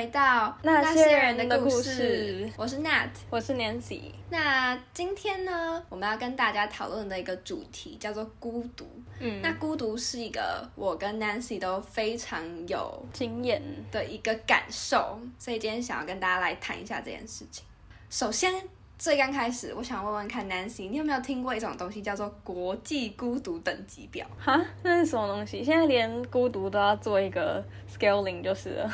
回到那些人的故事。我是 Nat，我是 Nancy。那今天呢，我们要跟大家讨论的一个主题叫做孤独。嗯，那孤独是一个我跟 Nancy 都非常有经验的一个感受，所以今天想要跟大家来谈一下这件事情。首先。最刚开始，我想问问看，Nancy，你有没有听过一种东西叫做国际孤独等级表？哈，那是什么东西？现在连孤独都要做一个 scaling 就是了。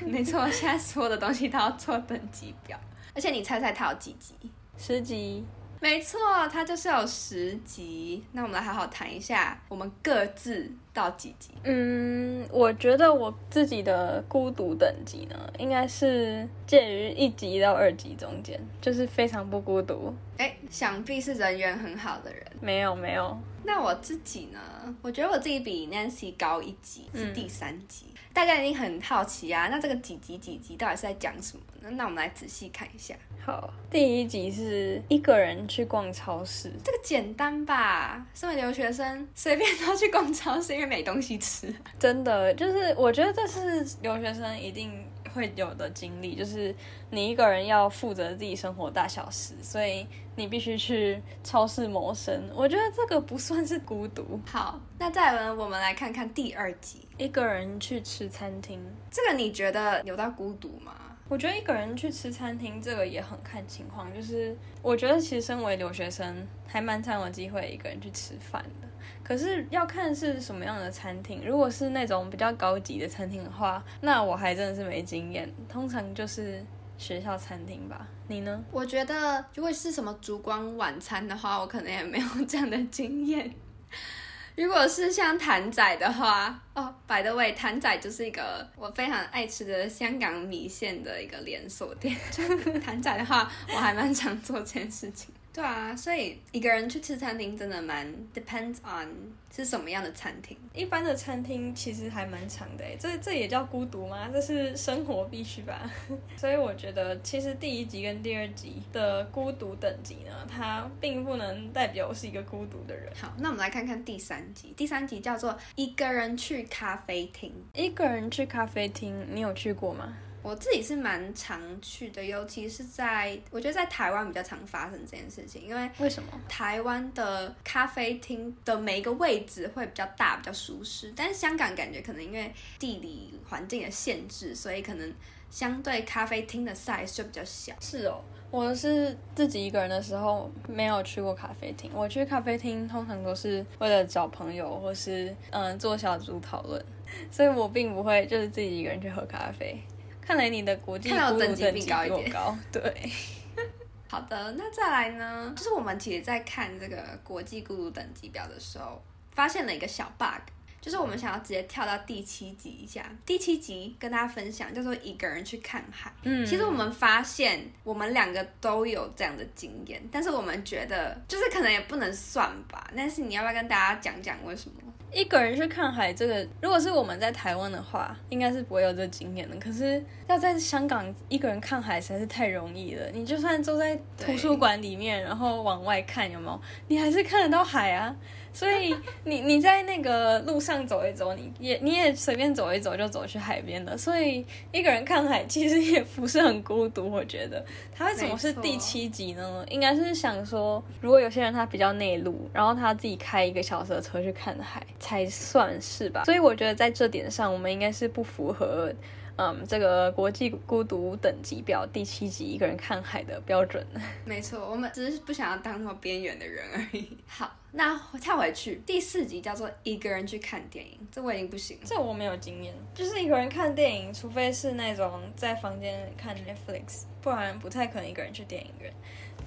没错，现在所有的东西都要做等级表，而且你猜猜它有几级？十级。没错，它就是有十级。那我们来好好谈一下，我们各自到几级？嗯，我觉得我自己的孤独等级呢，应该是介于一级到二级中间，就是非常不孤独。哎，想必是人缘很好的人。没有，没有。那我自己呢？我觉得我自己比 Nancy 高一级，是第三级。大家一定很好奇啊，那这个几集几集到底是在讲什么呢？那我们来仔细看一下。好，第一集是一个人去逛超市，这个简单吧？身为留学生，随便都去逛超市，因为没东西吃。真的，就是我觉得这是留学生一定。会有的经历就是你一个人要负责自己生活大小事，所以你必须去超市谋生。我觉得这个不算是孤独。好，那再来我们来看看第二集，一个人去吃餐厅，这个你觉得有到孤独吗？我觉得一个人去吃餐厅，这个也很看情况。就是我觉得其实身为留学生，还蛮常有机会一个人去吃饭的。可是要看是什么样的餐厅，如果是那种比较高级的餐厅的话，那我还真的是没经验。通常就是学校餐厅吧。你呢？我觉得如果是什么烛光晚餐的话，我可能也没有这样的经验。如果是像谭仔的话，哦，by the way，谭仔就是一个我非常爱吃的香港米线的一个连锁店。谭仔的话，我还蛮常做这件事情。对啊，所以一个人去吃餐厅真的蛮 depends on 是什么样的餐厅。一般的餐厅其实还蛮长的，这这也叫孤独吗？这是生活必须吧。所以我觉得其实第一集跟第二集的孤独等级呢，它并不能代表我是一个孤独的人。好，那我们来看看第三集。第三集叫做一个人去咖啡厅。一个人去咖啡厅，你有去过吗？我自己是蛮常去的，尤其是在我觉得在台湾比较常发生这件事情，因为为什么台湾的咖啡厅的每一个位置会比较大、比较舒适，但是香港感觉可能因为地理环境的限制，所以可能相对咖啡厅的 size 就比较小。是哦，我是自己一个人的时候没有去过咖啡厅，我去咖啡厅通常都是为了找朋友或是嗯做小组讨论，所以我并不会就是自己一个人去喝咖啡。看来你的国际孤独等级比高一点，高对。好的，那再来呢？就是我们其实，在看这个国际孤独等级表的时候，发现了一个小 bug，就是我们想要直接跳到第七集一下。第七集跟大家分享，叫做一个人去看海。嗯，其实我们发现，我们两个都有这样的经验，但是我们觉得，就是可能也不能算吧。但是你要不要跟大家讲讲为什么？一个人去看海，这个如果是我们在台湾的话，应该是不会有这经验的。可是要在香港一个人看海实在是太容易了。你就算坐在图书馆里面，然后往外看，有没有？你还是看得到海啊。所以你你在那个路上走一走，你也你也随便走一走就走去海边了。所以一个人看海其实也不是很孤独，我觉得。他为什么是第七集呢？应该是想说，如果有些人他比较内陆，然后他自己开一个小时的车去看海，才算是吧。所以我觉得在这点上，我们应该是不符合。嗯，这个国际孤独等级表第七集一个人看海的标准。没错，我们只是不想要当那么边缘的人而已。好，那跳回去，第四集叫做一个人去看电影，这我已经不行了。这我没有经验，就是一个人看电影，除非是那种在房间看 Netflix，不然不太可能一个人去电影院。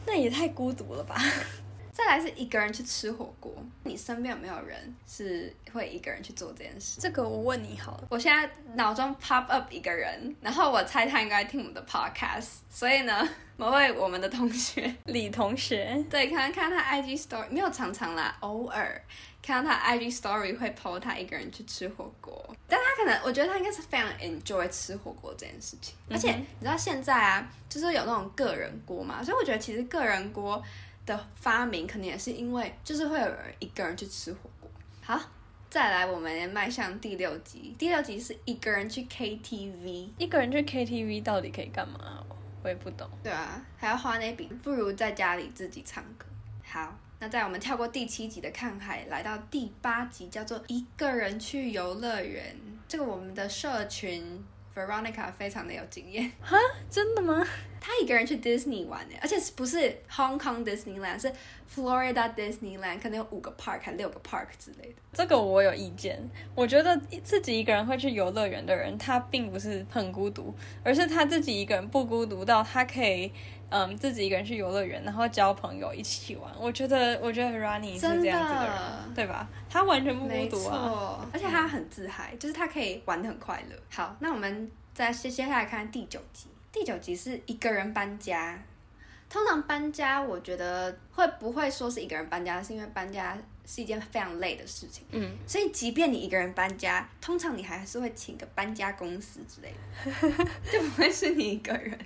那也太孤独了吧。再来是一个人去吃火锅，你身边有没有人是会一个人去做这件事？这个我问你好了，我现在脑中 pop up 一个人，然后我猜他应该听我们的 podcast，所以呢，某位我们的同学 李同学，对，看看他 IG story，没有常常啦，偶尔看到他 IG story 会 po 他一个人去吃火锅，但他可能我觉得他应该是非常 enjoy 吃火锅这件事情，而且你知道现在啊，就是有那种个人锅嘛，所以我觉得其实个人锅。的发明可能也是因为，就是会有人一个人去吃火锅。好，再来，我们也迈向第六集。第六集是一个人去 KTV，一个人去 KTV 到底可以干嘛？我也不懂。对啊，还要花那笔，不如在家里自己唱歌。好，那在我们跳过第七集的看海，来到第八集，叫做一个人去游乐园。这个我们的社群 Veronica 非常的有经验。哈，真的吗？他一个人去 Disney 玩呢，而且不是 Hong Kong Disneyland，是 Florida Disneyland，可能有五个 park 还六个 park 之类的。这个我有意见，我觉得自己一个人会去游乐园的人，他并不是很孤独，而是他自己一个人不孤独到他可以。嗯，自己一个人去游乐园，然后交朋友一起玩。我觉得，我觉得 Rani 是这样子的人，对吧？他完全不孤独啊，而且他很自嗨，就是他可以玩的很快乐。好，那我们再接接下来看第九集。第九集是一个人搬家。通常搬家，我觉得会不会说是一个人搬家，是因为搬家。是一件非常累的事情，嗯，所以即便你一个人搬家，通常你还是会请个搬家公司之类的，就不会是你一个人。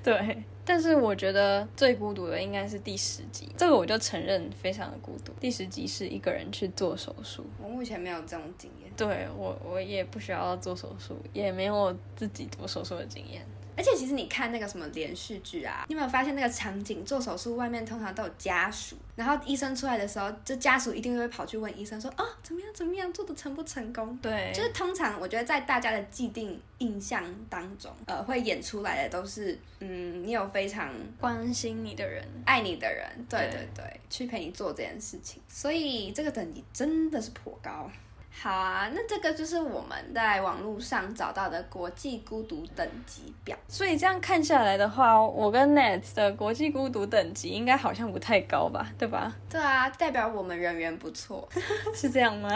对，但是我觉得最孤独的应该是第十集，这个我就承认非常的孤独。第十集是一个人去做手术，我目前没有这种经验。对我，我也不需要做手术，也没有自己做手术的经验。而且其实你看那个什么连续剧啊，你有没有发现那个场景做手术外面通常都有家属，然后医生出来的时候，这家属一定会跑去问医生说，哦，怎么样怎么样，做的成不成功？对，就是通常我觉得在大家的既定印象当中，呃，会演出来的都是，嗯，你有非常关心你的人，爱你的人，对对对，去陪你做这件事情，所以这个等级真的是颇高。好啊，那这个就是我们在网络上找到的国际孤独等级表。所以这样看下来的话，我跟 Net 的国际孤独等级应该好像不太高吧？对吧？对啊，代表我们人缘不错，是这样吗？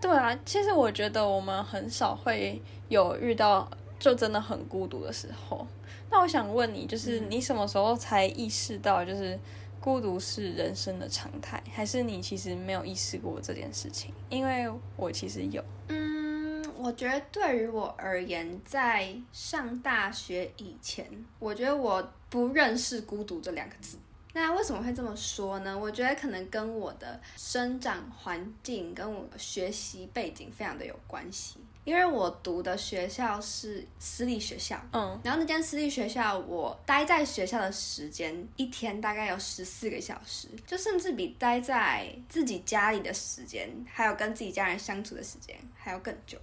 对啊，其实我觉得我们很少会有遇到就真的很孤独的时候。那我想问你，就是你什么时候才意识到，就是？孤独是人生的常态，还是你其实没有意识过这件事情？因为我其实有。嗯，我觉得对于我而言，在上大学以前，我觉得我不认识孤独这两个字。那为什么会这么说呢？我觉得可能跟我的生长环境跟我学习背景非常的有关系。因为我读的学校是私立学校，嗯，然后那间私立学校，我待在学校的时间一天大概有十四个小时，就甚至比待在自己家里的时间，还有跟自己家人相处的时间还要更久。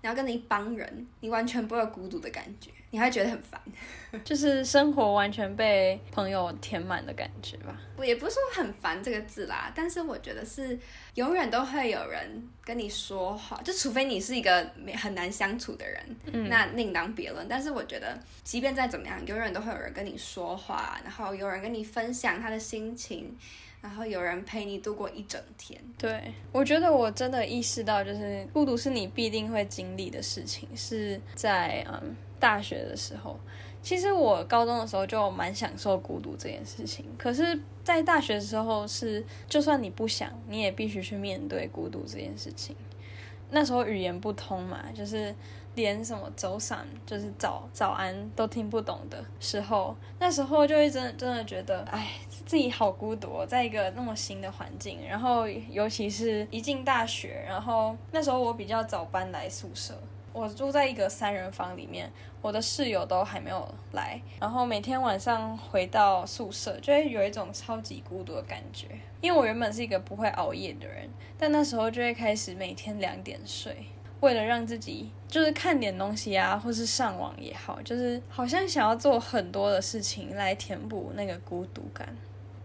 然后跟着一帮人，你完全不会有孤独的感觉，你还觉得很烦，就是生活完全被朋友填满的感觉吧。我也不是说很烦这个字啦，但是我觉得是永远都会有人跟你说话，就除非你是一个很难相处的人，那另当别论。但是我觉得，即便再怎么样，永远都会有人跟你说话，然后有人跟你分享他的心情。然后有人陪你度过一整天。对，我觉得我真的意识到，就是孤独是你必定会经历的事情。是在嗯大学的时候，其实我高中的时候就蛮享受孤独这件事情。可是，在大学的时候，是就算你不想，你也必须去面对孤独这件事情。那时候语言不通嘛，就是连什么走散，就是早早安都听不懂的时候，那时候就会真真的觉得，哎。自己好孤独，在一个那么新的环境，然后尤其是一进大学，然后那时候我比较早搬来宿舍，我住在一个三人房里面，我的室友都还没有来，然后每天晚上回到宿舍，就会有一种超级孤独的感觉，因为我原本是一个不会熬夜的人，但那时候就会开始每天两点睡。为了让自己就是看点东西啊，或是上网也好，就是好像想要做很多的事情来填补那个孤独感。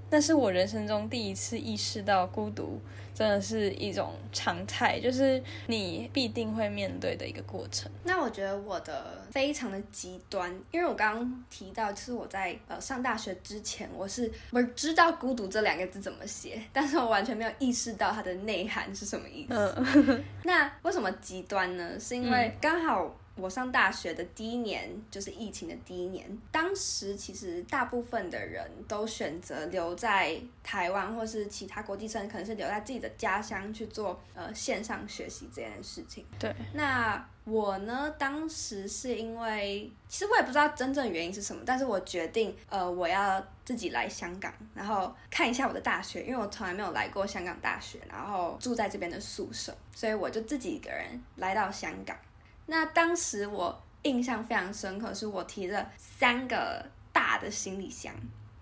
那是我人生中第一次意识到孤独真的是一种常态，就是你必定会面对的一个过程。那我觉得我的非常的极端，因为我刚刚提到，就是我在呃上大学之前，我是我知道孤独这两个字怎么写，但是我完全没有意识到它的内涵是什么意思。那为什么极端呢？是因为刚好。我上大学的第一年，就是疫情的第一年，当时其实大部分的人都选择留在台湾，或是其他国际生可能是留在自己的家乡去做呃线上学习这件事情。对，那我呢，当时是因为其实我也不知道真正原因是什么，但是我决定呃我要自己来香港，然后看一下我的大学，因为我从来没有来过香港大学，然后住在这边的宿舍，所以我就自己一个人来到香港。那当时我印象非常深刻，是我提着三个大的行李箱，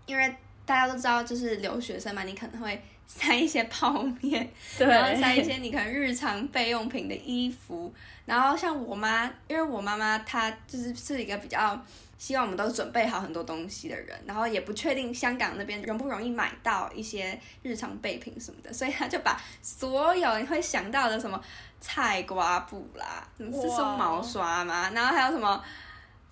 因为大家都知道，就是留学生嘛，你可能会塞一些泡面，然后塞一些你可能日常备用品的衣服，然后像我妈，因为我妈妈她就是是一个比较希望我们都准备好很多东西的人，然后也不确定香港那边容不容易买到一些日常备品什么的，所以她就把所有你会想到的什么。菜瓜布啦，是说毛刷吗？然后还有什么，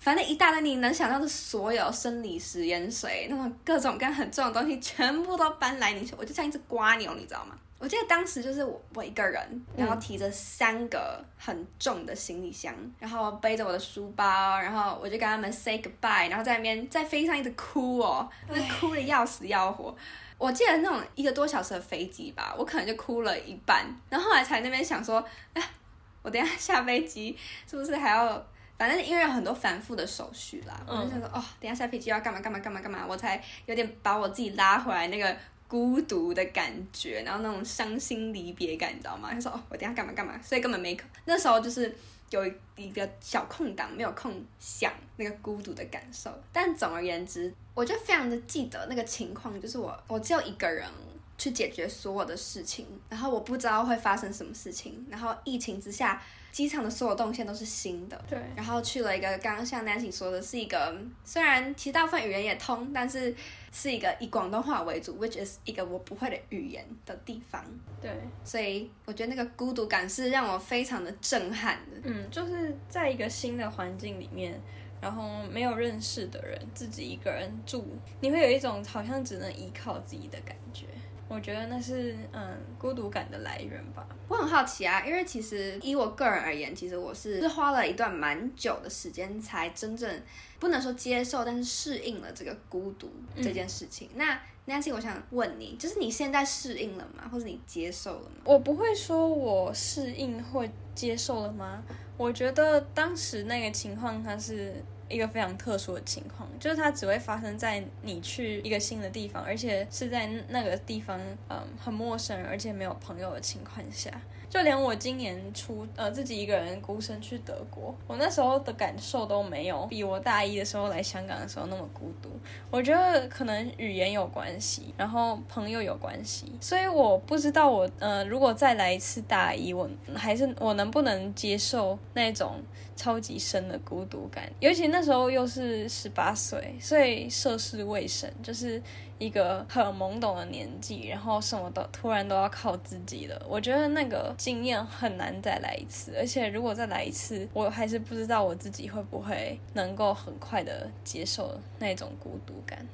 反正一大堆你能想到的所有生理食盐水那种各种各样很重的东西，全部都搬来你我就像一只瓜牛，你知道吗？我记得当时就是我我一个人，然后提着三个很重的行李箱，然后背着我的书包，然后我就跟他们 say goodbye，然后在那边在飞机上一直哭哦，那哭的要死要活。我记得那种一个多小时的飞机吧，我可能就哭了一半，然后后来才那边想说，哎，我等下下飞机是不是还要，反正因为有很多繁复的手续啦，我就想说，哦，等下下飞机要干嘛干嘛干嘛干嘛，我才有点把我自己拉回来那个孤独的感觉，然后那种伤心离别感，你知道吗？他说，哦，我等下干嘛干嘛，所以根本没可，那时候就是。有一个小空档，没有空想那个孤独的感受。但总而言之，我就非常的记得那个情况，就是我我只有一个人去解决所有的事情，然后我不知道会发生什么事情，然后疫情之下。机场的所有动线都是新的，对。然后去了一个刚刚像 Nancy 说的，是一个虽然其实大部分语言也通，但是是一个以广东话为主，which is 一个我不会的语言的地方。对。所以我觉得那个孤独感是让我非常的震撼的。嗯，就是在一个新的环境里面，然后没有认识的人，自己一个人住，你会有一种好像只能依靠自己的感觉。我觉得那是嗯孤独感的来源吧。我很好奇啊，因为其实以我个人而言，其实我是是花了一段蛮久的时间才真正不能说接受，但是适应了这个孤独这件事情。那 Nancy，我想问你，就是你现在适应了吗？或者你接受了吗？我不会说我适应或接受了吗？我觉得当时那个情况它是。一个非常特殊的情况，就是它只会发生在你去一个新的地方，而且是在那个地方，嗯，很陌生，而且没有朋友的情况下。就连我今年初，呃，自己一个人孤身去德国，我那时候的感受都没有比我大一的时候来香港的时候那么孤独。我觉得可能语言有关系，然后朋友有关系，所以我不知道我，呃，如果再来一次大一，我还是我能不能接受那种超级深的孤独感？尤其那时候又是十八岁，所以涉世未深，就是。一个很懵懂的年纪，然后什么都突然都要靠自己了。我觉得那个经验很难再来一次，而且如果再来一次，我还是不知道我自己会不会能够很快的接受那种孤独感。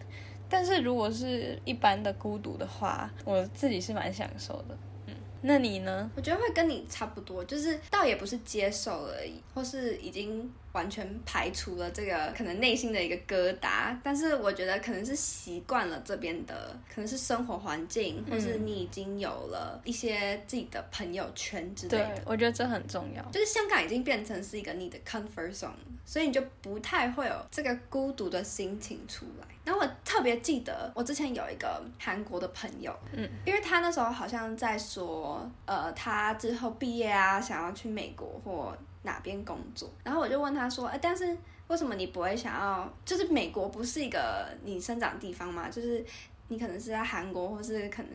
但是如果是一般的孤独的话，我自己是蛮享受的。嗯，那你呢？我觉得会跟你差不多，就是倒也不是接受而已，或是已经。完全排除了这个可能内心的一个疙瘩，但是我觉得可能是习惯了这边的，可能是生活环境，或是你已经有了一些自己的朋友圈之类的。我觉得这很重要。就是香港已经变成是一个你的 comfort zone，所以你就不太会有这个孤独的心情出来。然后我特别记得，我之前有一个韩国的朋友，嗯，因为他那时候好像在说，呃，他之后毕业啊，想要去美国或。哪边工作？然后我就问他说：“哎，但是为什么你不会想要？就是美国不是一个你生长地方吗？就是你可能是在韩国，或是可能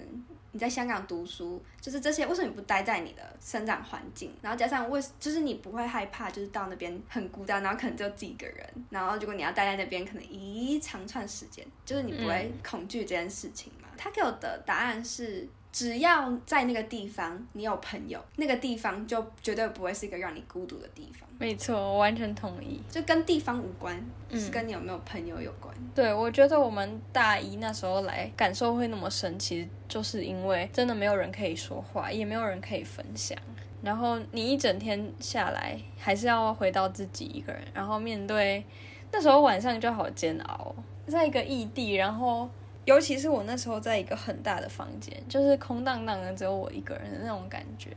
你在香港读书，就是这些，为什么你不待在你的生长环境？然后加上为，就是你不会害怕，就是到那边很孤单，然后可能就自己一个人。然后如果你要待在那边，可能一长串时间，就是你不会恐惧这件事情嘛？”他给我的答案是。只要在那个地方，你有朋友，那个地方就绝对不会是一个让你孤独的地方。没错，我完全同意，就跟地方无关，是跟你有没有朋友有关。对，我觉得我们大一那时候来感受会那么深，其实就是因为真的没有人可以说话，也没有人可以分享。然后你一整天下来还是要回到自己一个人，然后面对那时候晚上就好煎熬，在一个异地，然后尤其是我那时候在一个很大的房间，就是空荡荡的，只有我一个人的那种感觉，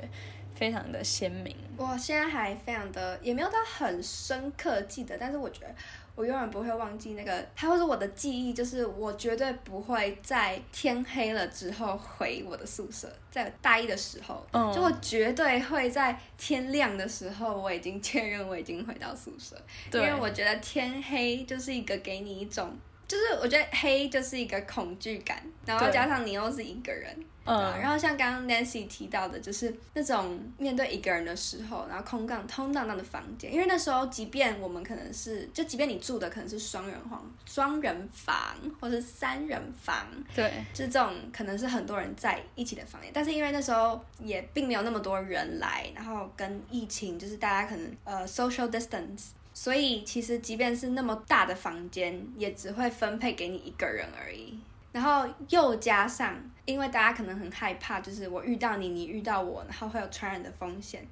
非常的鲜明。我现在还非常的也没有到很深刻记得，但是我觉得。我永远不会忘记那个，它会是我的记忆，就是我绝对不会在天黑了之后回我的宿舍，在大一的时候，嗯就我绝对会在天亮的时候，我已经确认我已经回到宿舍，因为我觉得天黑就是一个给你一种，就是我觉得黑就是一个恐惧感，然后加上你又是一个人。嗯，然后像刚刚 Nancy 提到的，就是那种面对一个人的时候，然后空荡空荡荡的房间，因为那时候，即便我们可能是，就即便你住的可能是双人房、双人房或是三人房，对，就是这种可能是很多人在一起的房间，但是因为那时候也并没有那么多人来，然后跟疫情就是大家可能呃 social distance，所以其实即便是那么大的房间，也只会分配给你一个人而已。然后又加上，因为大家可能很害怕，就是我遇到你，你遇到我，然后会有传染的风险，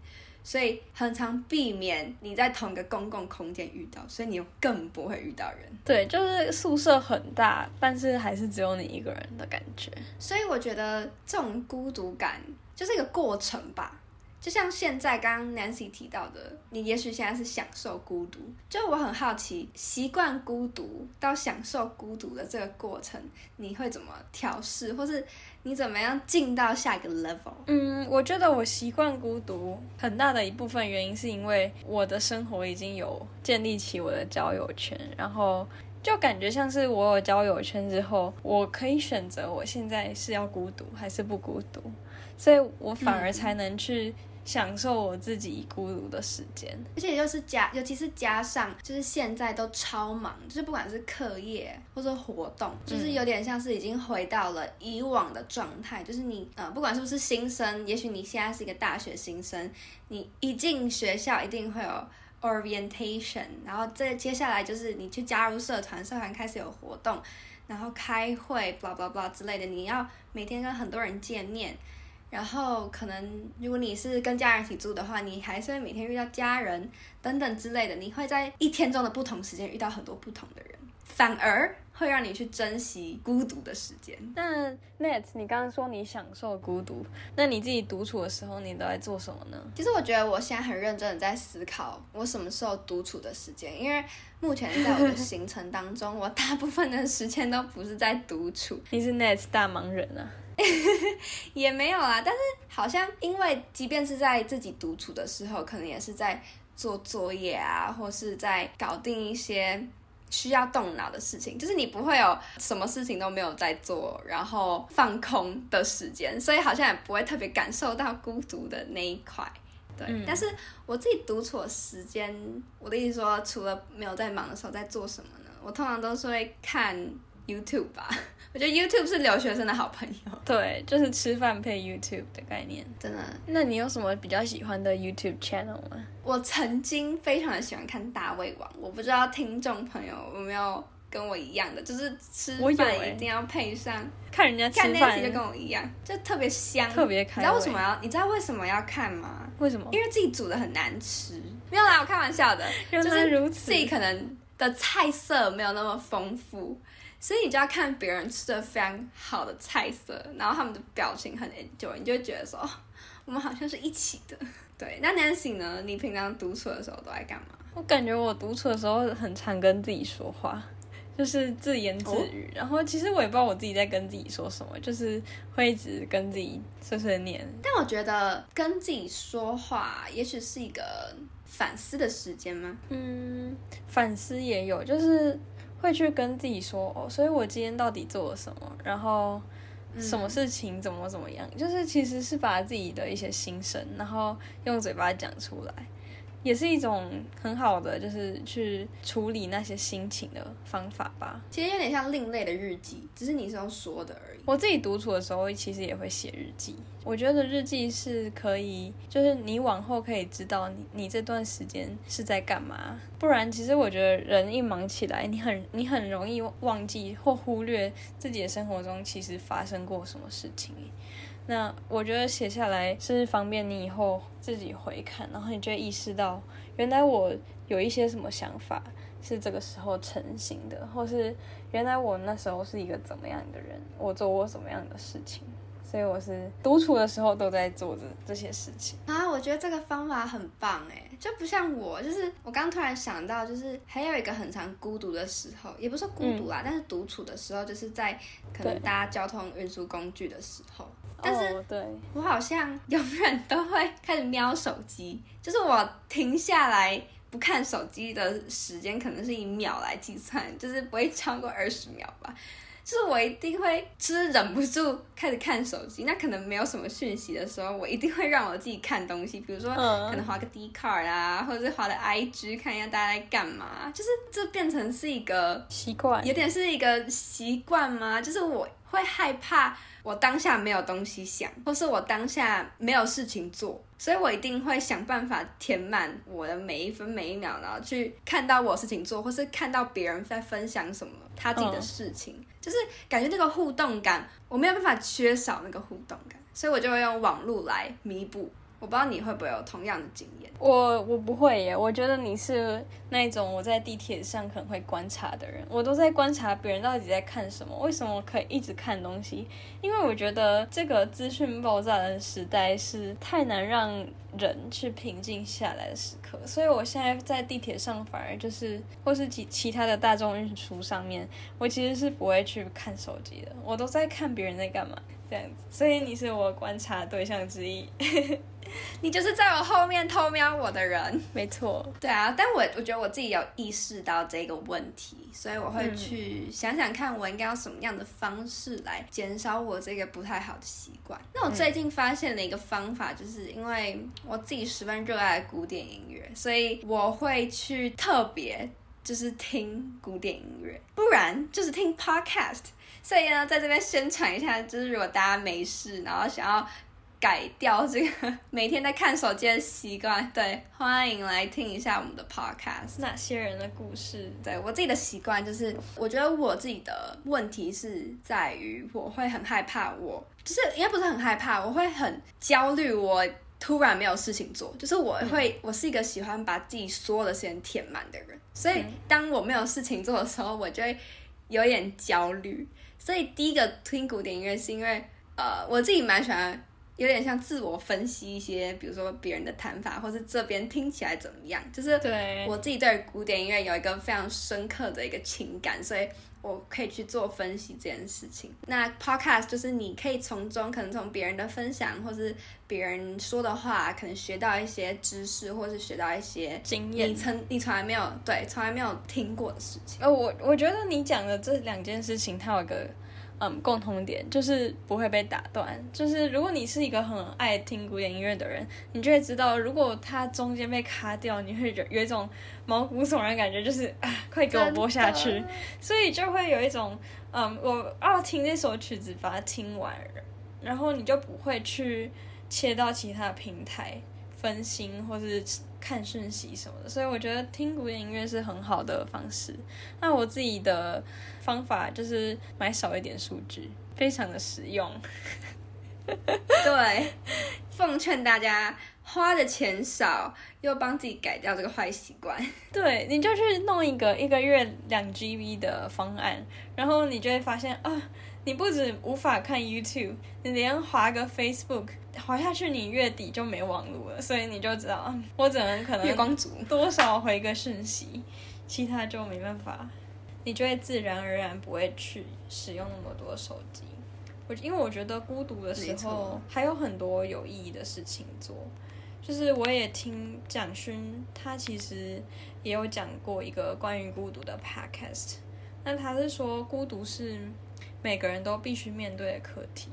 所以很常避免你在同一个公共空间遇到，所以你又更不会遇到人。对，就是宿舍很大，但是还是只有你一个人的感觉。所以我觉得这种孤独感就是一个过程吧。就像现在刚刚 Nancy 提到的，你也许现在是享受孤独。就我很好奇，习惯孤独到享受孤独的这个过程，你会怎么调试，或是你怎么样进到下一个 level？嗯，我觉得我习惯孤独很大的一部分原因是因为我的生活已经有建立起我的交友圈，然后就感觉像是我有交友圈之后，我可以选择我现在是要孤独还是不孤独，所以我反而才能去。享受我自己孤独的时间，而且就是加，尤其是加上，就是现在都超忙，就是不管是课业或者活动，就是有点像是已经回到了以往的状态。就是你，呃，不管是不是新生，也许你现在是一个大学新生，你一进学校一定会有 orientation，然后这接下来就是你去加入社团，社团开始有活动，然后开会，blah blah blah 之类的，你要每天跟很多人见面。然后可能，如果你是跟家人一起住的话，你还是会每天遇到家人等等之类的。你会在一天中的不同时间遇到很多不同的人，反而会让你去珍惜孤独的时间。那 Net，你刚刚说你享受孤独，那你自己独处的时候，你都在做什么呢？其实我觉得我现在很认真的在思考，我什么时候独处的时间，因为目前在我的行程当中，我大部分的时间都不是在独处。你是 Net 大忙人啊。也没有啦，但是好像因为即便是在自己独处的时候，可能也是在做作业啊，或是在搞定一些需要动脑的事情，就是你不会有什么事情都没有在做，然后放空的时间，所以好像也不会特别感受到孤独的那一块。对，但是我自己独处的时间，我的意思说，除了没有在忙的时候，在做什么呢？我通常都是会看 YouTube 吧。我觉得 YouTube 是留学生的好朋友。对，就是吃饭配 YouTube 的概念。真的？那你有什么比较喜欢的 YouTube channel 吗？我曾经非常的喜欢看大胃王，我不知道听众朋友有没有跟我一样的，就是吃饭一定要配上看人家吃饭，就跟我一样，就特别香，特别开。你知道为什么要？你知道为什么要看吗？为什么？因为自己煮的很难吃。没有啦，我开玩笑的，就是自己可能的菜色没有那么丰富。所以你就要看别人吃的非常好的菜色，然后他们的表情很 enjoy，你就会觉得说，我们好像是一起的。对，那 Nancy 呢？你平常独处的时候都在干嘛？我感觉我独处的时候很常跟自己说话，就是自言自语。然后其实我也不知道我自己在跟自己说什么，就是会一直跟自己碎碎念。但我觉得跟自己说话，也许是一个反思的时间吗？嗯，反思也有，就是。会去跟自己说哦，所以我今天到底做了什么？然后什么事情怎么怎么样？就是其实是把自己的一些心声，然后用嘴巴讲出来。也是一种很好的，就是去处理那些心情的方法吧。其实有点像另类的日记，只是你是用说的而已。我自己独处的时候，其实也会写日记。我觉得日记是可以，就是你往后可以知道你你这段时间是在干嘛。不然，其实我觉得人一忙起来，你很你很容易忘记或忽略自己的生活中其实发生过什么事情。那我觉得写下来是方便你以后自己回看，然后你就会意识到，原来我有一些什么想法是这个时候成型的，或是原来我那时候是一个怎么样的人，我做过什么样的事情。所以我是独处的时候都在做这这些事情啊，我觉得这个方法很棒哎，就不像我，就是我刚突然想到，就是还有一个很常孤独的时候，也不是孤独啦，但是独处的时候，就是在可能搭交通运输工具的时候。但是，对我好像永远都会开始瞄手机，就是我停下来不看手机的时间，可能是以秒来计算，就是不会超过二十秒吧。就是我一定会，就是忍不住开始看手机。那可能没有什么讯息的时候，我一定会让我自己看东西，比如说可能划个 D card 啊，或者是划的 IG 看一下大家在干嘛。就是这变成是一个习惯，有点是一个习惯吗？就是我会害怕。我当下没有东西想，或是我当下没有事情做，所以我一定会想办法填满我的每一分每一秒，然后去看到我事情做，或是看到别人在分享什么他自己的事情，就是感觉那个互动感，我没有办法缺少那个互动感，所以我就会用网络来弥补。我不知道你会不会有同样的经验，我我不会耶。我觉得你是那种我在地铁上可能会观察的人，我都在观察别人到底在看什么，为什么可以一直看东西？因为我觉得这个资讯爆炸的时代是太难让人去平静下来的时刻，所以我现在在地铁上反而就是或是其其他的大众运输上面，我其实是不会去看手机的，我都在看别人在干嘛。这样子，所以你是我观察对象之一，你就是在我后面偷瞄我的人，没错。对啊，但我我觉得我自己有意识到这个问题，所以我会去想想看，我应该用什么样的方式来减少我这个不太好的习惯。那我最近发现了一个方法，就是因为我自己十分热爱古典音乐，所以我会去特别就是听古典音乐，不然就是听 podcast。所以呢，在这边宣传一下，就是如果大家没事，然后想要改掉这个每天在看手机的习惯，对，欢迎来听一下我们的 podcast。哪些人的故事？对我自己的习惯，就是我觉得我自己的问题是在于，我会很害怕，我就是应该不是很害怕，我会很焦虑，我突然没有事情做，就是我会，我是一个喜欢把自己所有的时间填满的人，所以当我没有事情做的时候，我就会有点焦虑。所以第一个听古典音乐是因为，呃，我自己蛮喜欢，有点像自我分析一些，比如说别人的弹法，或是这边听起来怎么样，就是我自己对古典音乐有一个非常深刻的一个情感，所以我可以去做分析这件事情。那 podcast 就是你可以从中可能从别人的分享，或是别人说的话，可能学到一些知识，或是学到一些经验，你曾你从来没有对从来没有听过的事情。呃，我我觉得你讲的这两件事情，它有个。嗯，共同点就是不会被打断。就是如果你是一个很爱听古典音乐的人，你就会知道，如果它中间被卡掉，你会有有一种毛骨悚然感觉，就是 啊，快给我播下去。所以就会有一种，嗯，我要听这首曲子，把它听完，然后你就不会去切到其他平台分心，或是。看讯息什么的，所以我觉得听古典音乐是很好的方式。那我自己的方法就是买少一点数据，非常的实用。对，奉劝大家花的钱少，又帮自己改掉这个坏习惯。对，你就去弄一个一个月两 GB 的方案，然后你就会发现啊。你不止无法看 YouTube，你连滑个 Facebook 滑下去，你月底就没网络了，所以你就知道，我只能可能月光族多少回个讯息，其他就没办法，你就会自然而然不会去使用那么多手机。我因为我觉得孤独的时候还有很多有意义的事情做，就是我也听蒋勋，他其实也有讲过一个关于孤独的 Podcast，那他是说孤独是。每个人都必须面对的课题。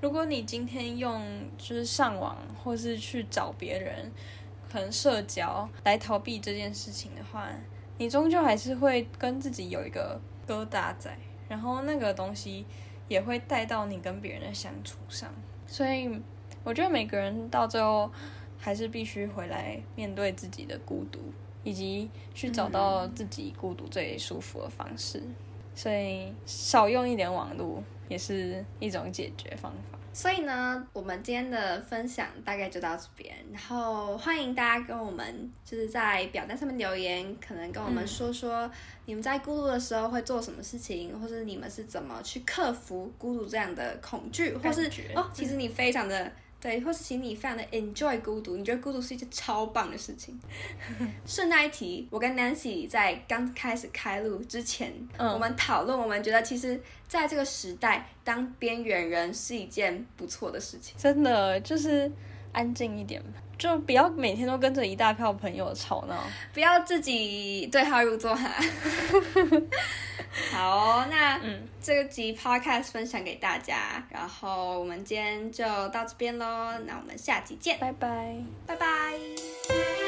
如果你今天用就是上网或是去找别人，可能社交来逃避这件事情的话，你终究还是会跟自己有一个疙瘩在，然后那个东西也会带到你跟别人的相处上。所以我觉得每个人到最后还是必须回来面对自己的孤独，以及去找到自己孤独最舒服的方式。所以少用一点网络也是一种解决方法。所以呢，我们今天的分享大概就到这边，然后欢迎大家跟我们就是在表单上面留言，可能跟我们说说你们在孤独的时候会做什么事情，或者你们是怎么去克服孤独这样的恐惧，或是哦，其实你非常的。对，或是请你非常的 enjoy 孤独，你觉得孤独是一件超棒的事情。顺带一提，我跟 Nancy 在刚开始开录之前，我们讨论，我们觉得其实在这个时代，当边缘人是一件不错的事情。真的，就是安静一点吧。就不要每天都跟着一大票朋友吵闹，不要自己对号入座哈。好，那嗯这个集 podcast 分享给大家，然后我们今天就到这边喽，那我们下集见，拜拜，拜拜。